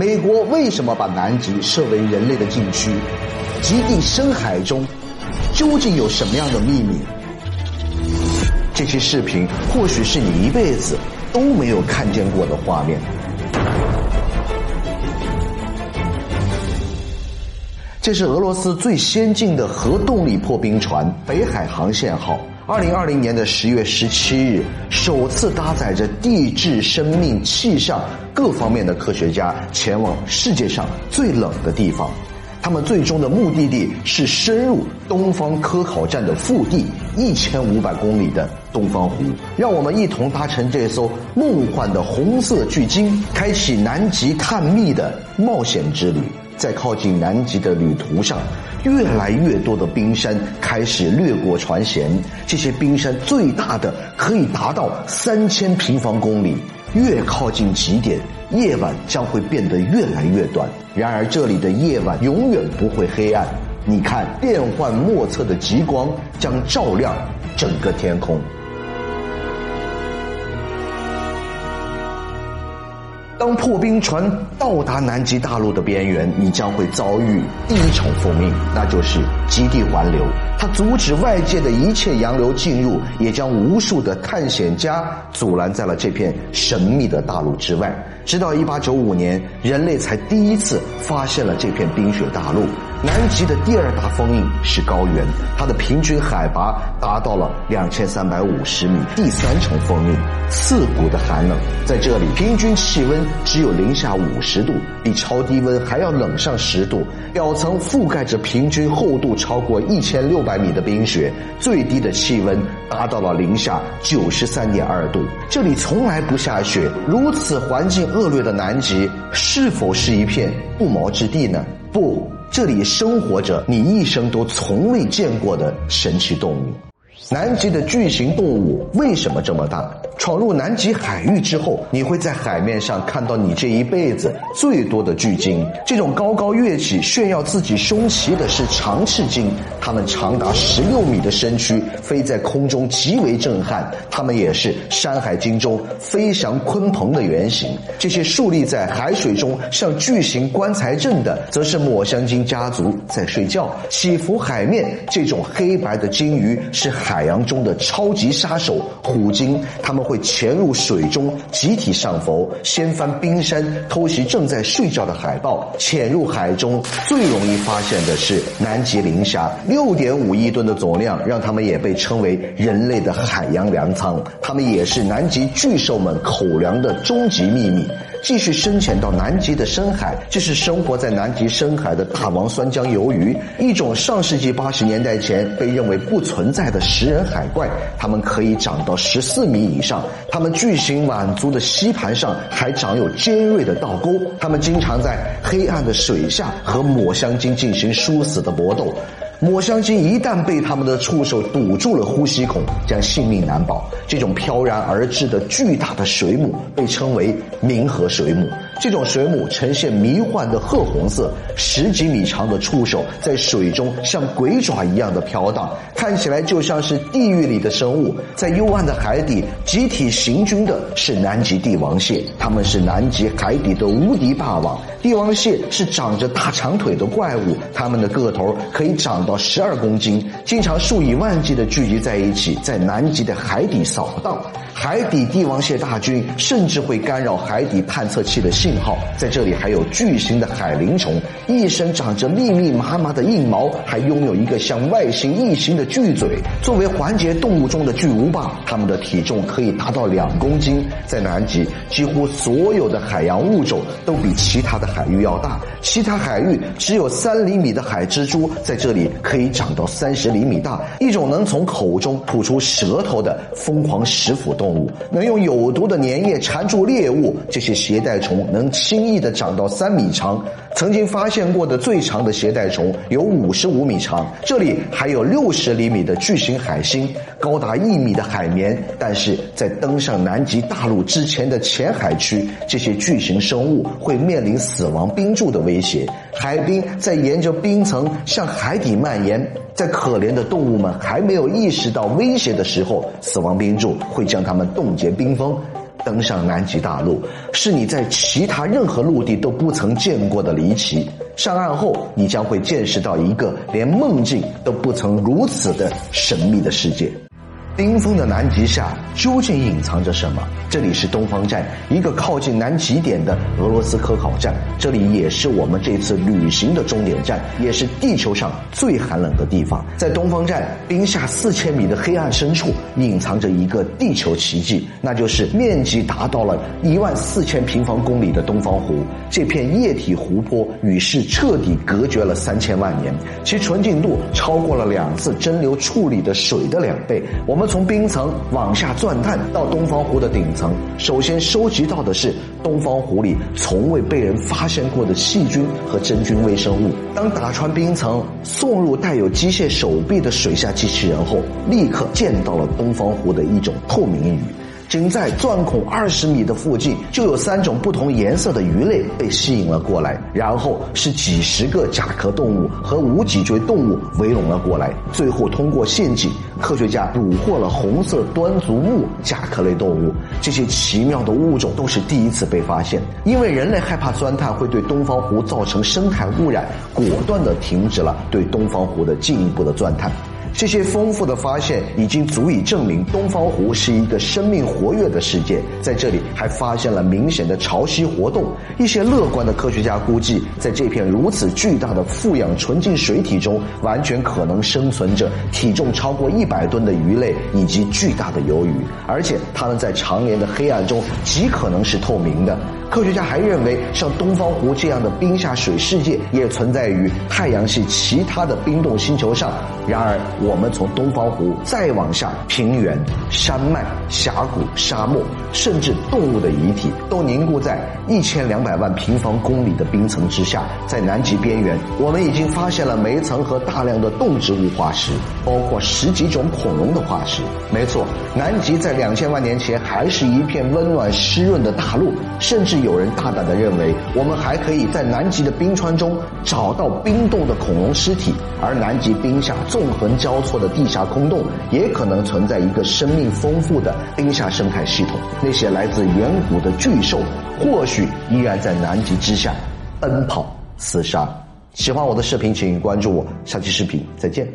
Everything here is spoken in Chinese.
美国为什么把南极设为人类的禁区？极地深海中究竟有什么样的秘密？这期视频或许是你一辈子都没有看见过的画面。这是俄罗斯最先进的核动力破冰船“北海航线号”。二零二零年的十月十七日，首次搭载着地质、生命、气象各方面的科学家前往世界上最冷的地方。他们最终的目的地是深入东方科考站的腹地一千五百公里的东方湖。让我们一同搭乘这艘梦幻的红色巨鲸，开启南极探秘的冒险之旅。在靠近南极的旅途上，越来越多的冰山开始掠过船舷。这些冰山最大的可以达到三千平方公里。越靠近极点，夜晚将会变得越来越短。然而，这里的夜晚永远不会黑暗。你看，变幻莫测的极光将照亮整个天空。当破冰船到达南极大陆的边缘，你将会遭遇第一重封印，那就是极地环流。它阻止外界的一切洋流进入，也将无数的探险家阻拦在了这片神秘的大陆之外。直到一八九五年，人类才第一次发现了这片冰雪大陆。南极的第二大封印是高原，它的平均海拔达到了两千三百五十米。第三重封印，刺骨的寒冷，在这里平均气温只有零下五十度，比超低温还要冷上十度。表层覆盖着平均厚度超过一千六百百米的冰雪，最低的气温达到了零下九十三点二度。这里从来不下雪，如此环境恶劣的南极，是否是一片不毛之地呢？不。这里生活着你一生都从未见过的神奇动物。南极的巨型动物为什么这么大？闯入南极海域之后，你会在海面上看到你这一辈子最多的巨鲸。这种高高跃起、炫耀自己胸鳍的是长翅鲸，它们长达十六米的身躯飞在空中极为震撼。它们也是山海经中飞翔鲲鹏的原型。这些竖立在海水中像巨型棺材阵的，则是抹香鲸家族在睡觉。起伏海面，这种黑白的鲸鱼是海。海洋中的超级杀手虎鲸，他们会潜入水中，集体上浮，掀翻冰山，偷袭正在睡觉的海豹。潜入海中最容易发现的是南极磷虾，六点五亿吨的总量，让它们也被称为人类的海洋粮仓。它们也是南极巨兽们口粮的终极秘密。继续深潜到南极的深海，这是生活在南极深海的大王酸浆鱿鱼，一种上世纪八十年代前被认为不存在的食人海怪。它们可以长到十四米以上，它们巨型满足的吸盘上还长有尖锐的倒钩。它们经常在黑暗的水下和抹香鲸进行殊死的搏斗。抹香鲸一旦被它们的触手堵住了呼吸孔，将性命难保。这种飘然而至的巨大的水母被称为冥河水母。这种水母呈现迷幻的褐红色，十几米长的触手在水中像鬼爪一样的飘荡，看起来就像是地狱里的生物。在幽暗的海底集体行军的是南极帝王蟹，它们是南极海底的无敌霸王。帝王蟹是长着大长腿的怪物，它们的个头可以长到十二公斤，经常数以万计的聚集在一起，在南极的海底扫荡。海底帝王蟹大军甚至会干扰海底探测器的信信号。在这里还有巨型的海灵虫，一身长着密密麻麻的硬毛，还拥有一个像外星异形的巨嘴。作为环节动物中的巨无霸，它们的体重可以达到两公斤。在南极，几乎所有的海洋物种都比其他的海域要大。其他海域只有三厘米的海蜘蛛，在这里可以长到三十厘米大。一种能从口中吐出舌头的疯狂食腐动物，能用有毒的粘液缠住猎物。这些携带虫能能轻易的长到三米长。曾经发现过的最长的携带虫有五十五米长。这里还有六十厘米的巨型海星，高达一米的海绵。但是在登上南极大陆之前的浅海区，这些巨型生物会面临死亡冰柱的威胁。海冰在沿着冰层向海底蔓延，在可怜的动物们还没有意识到威胁的时候，死亡冰柱会将它们冻结冰封。登上南极大陆，是你在其他任何陆地都不曾见过的离奇。上岸后，你将会见识到一个连梦境都不曾如此的神秘的世界。冰封的南极下究竟隐藏着什么？这里是东方站，一个靠近南极点的俄罗斯科考站。这里也是我们这次旅行的终点站，也是地球上最寒冷的地方。在东方站冰下四千米的黑暗深处，隐藏着一个地球奇迹，那就是面积达到了一万四千平方公里的东方湖。这片液体湖泊与世彻底隔绝了三千万年，其纯净度超过了两次蒸馏处理的水的两倍。我们。从冰层往下钻探到东方湖的顶层，首先收集到的是东方湖里从未被人发现过的细菌和真菌微生物。当打穿冰层，送入带有机械手臂的水下机器人后，立刻见到了东方湖的一种透明鱼。仅在钻孔二十米的附近，就有三种不同颜色的鱼类被吸引了过来，然后是几十个甲壳动物和无脊椎动物围拢了过来，最后通过陷阱，科学家捕获了红色端足目甲壳类动物。这些奇妙的物种都是第一次被发现，因为人类害怕钻探会对东方湖造成生态污染，果断地停止了对东方湖的进一步的钻探。这些丰富的发现已经足以证明东方湖是一个生命活跃的世界。在这里还发现了明显的潮汐活动。一些乐观的科学家估计，在这片如此巨大的富氧纯净水体中，完全可能生存着体重超过一百吨的鱼类以及巨大的鱿鱼，而且它们在常年的黑暗中极可能是透明的。科学家还认为，像东方湖这样的冰下水世界也存在于太阳系其他的冰冻星球上。然而，我们从东方湖再往下，平原、山脉、峡谷、沙漠，甚至动物的遗体，都凝固在一千两百万平方公里的冰层之下。在南极边缘，我们已经发现了煤层和大量的动植物化石，包括十几种恐龙的化石。没错，南极在两千万年前还是一片温暖湿润的大陆，甚至。有人大胆地认为，我们还可以在南极的冰川中找到冰冻的恐龙尸体，而南极冰下纵横交交错的地下空洞，也可能存在一个生命丰富的冰下生态系统。那些来自远古的巨兽，或许依然在南极之下奔跑厮杀。喜欢我的视频，请关注我。下期视频再见。